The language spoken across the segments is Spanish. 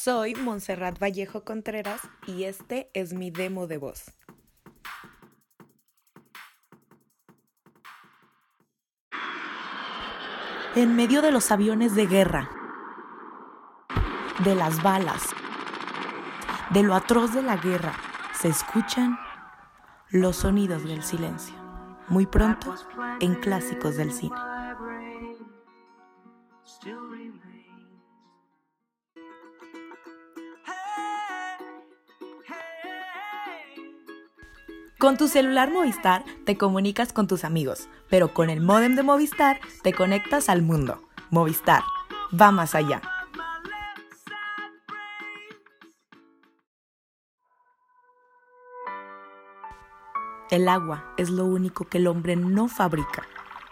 Soy Montserrat Vallejo Contreras y este es mi demo de voz. En medio de los aviones de guerra, de las balas, de lo atroz de la guerra, se escuchan los sonidos del silencio. Muy pronto en clásicos del cine. Con tu celular Movistar te comunicas con tus amigos, pero con el modem de Movistar te conectas al mundo. Movistar, va más allá. El agua es lo único que el hombre no fabrica,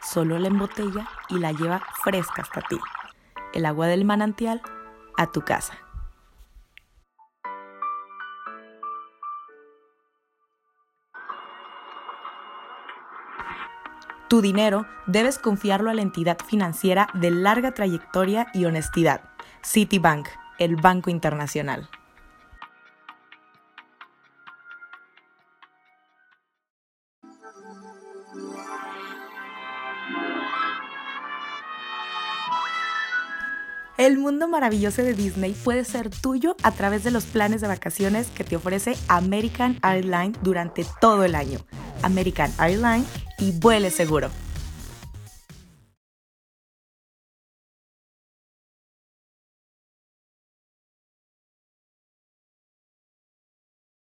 solo la embotella y la lleva fresca hasta ti. El agua del manantial a tu casa. Tu dinero debes confiarlo a la entidad financiera de larga trayectoria y honestidad, Citibank, el Banco Internacional. El mundo maravilloso de Disney puede ser tuyo a través de los planes de vacaciones que te ofrece American Airlines durante todo el año. American Airlines y vuele seguro.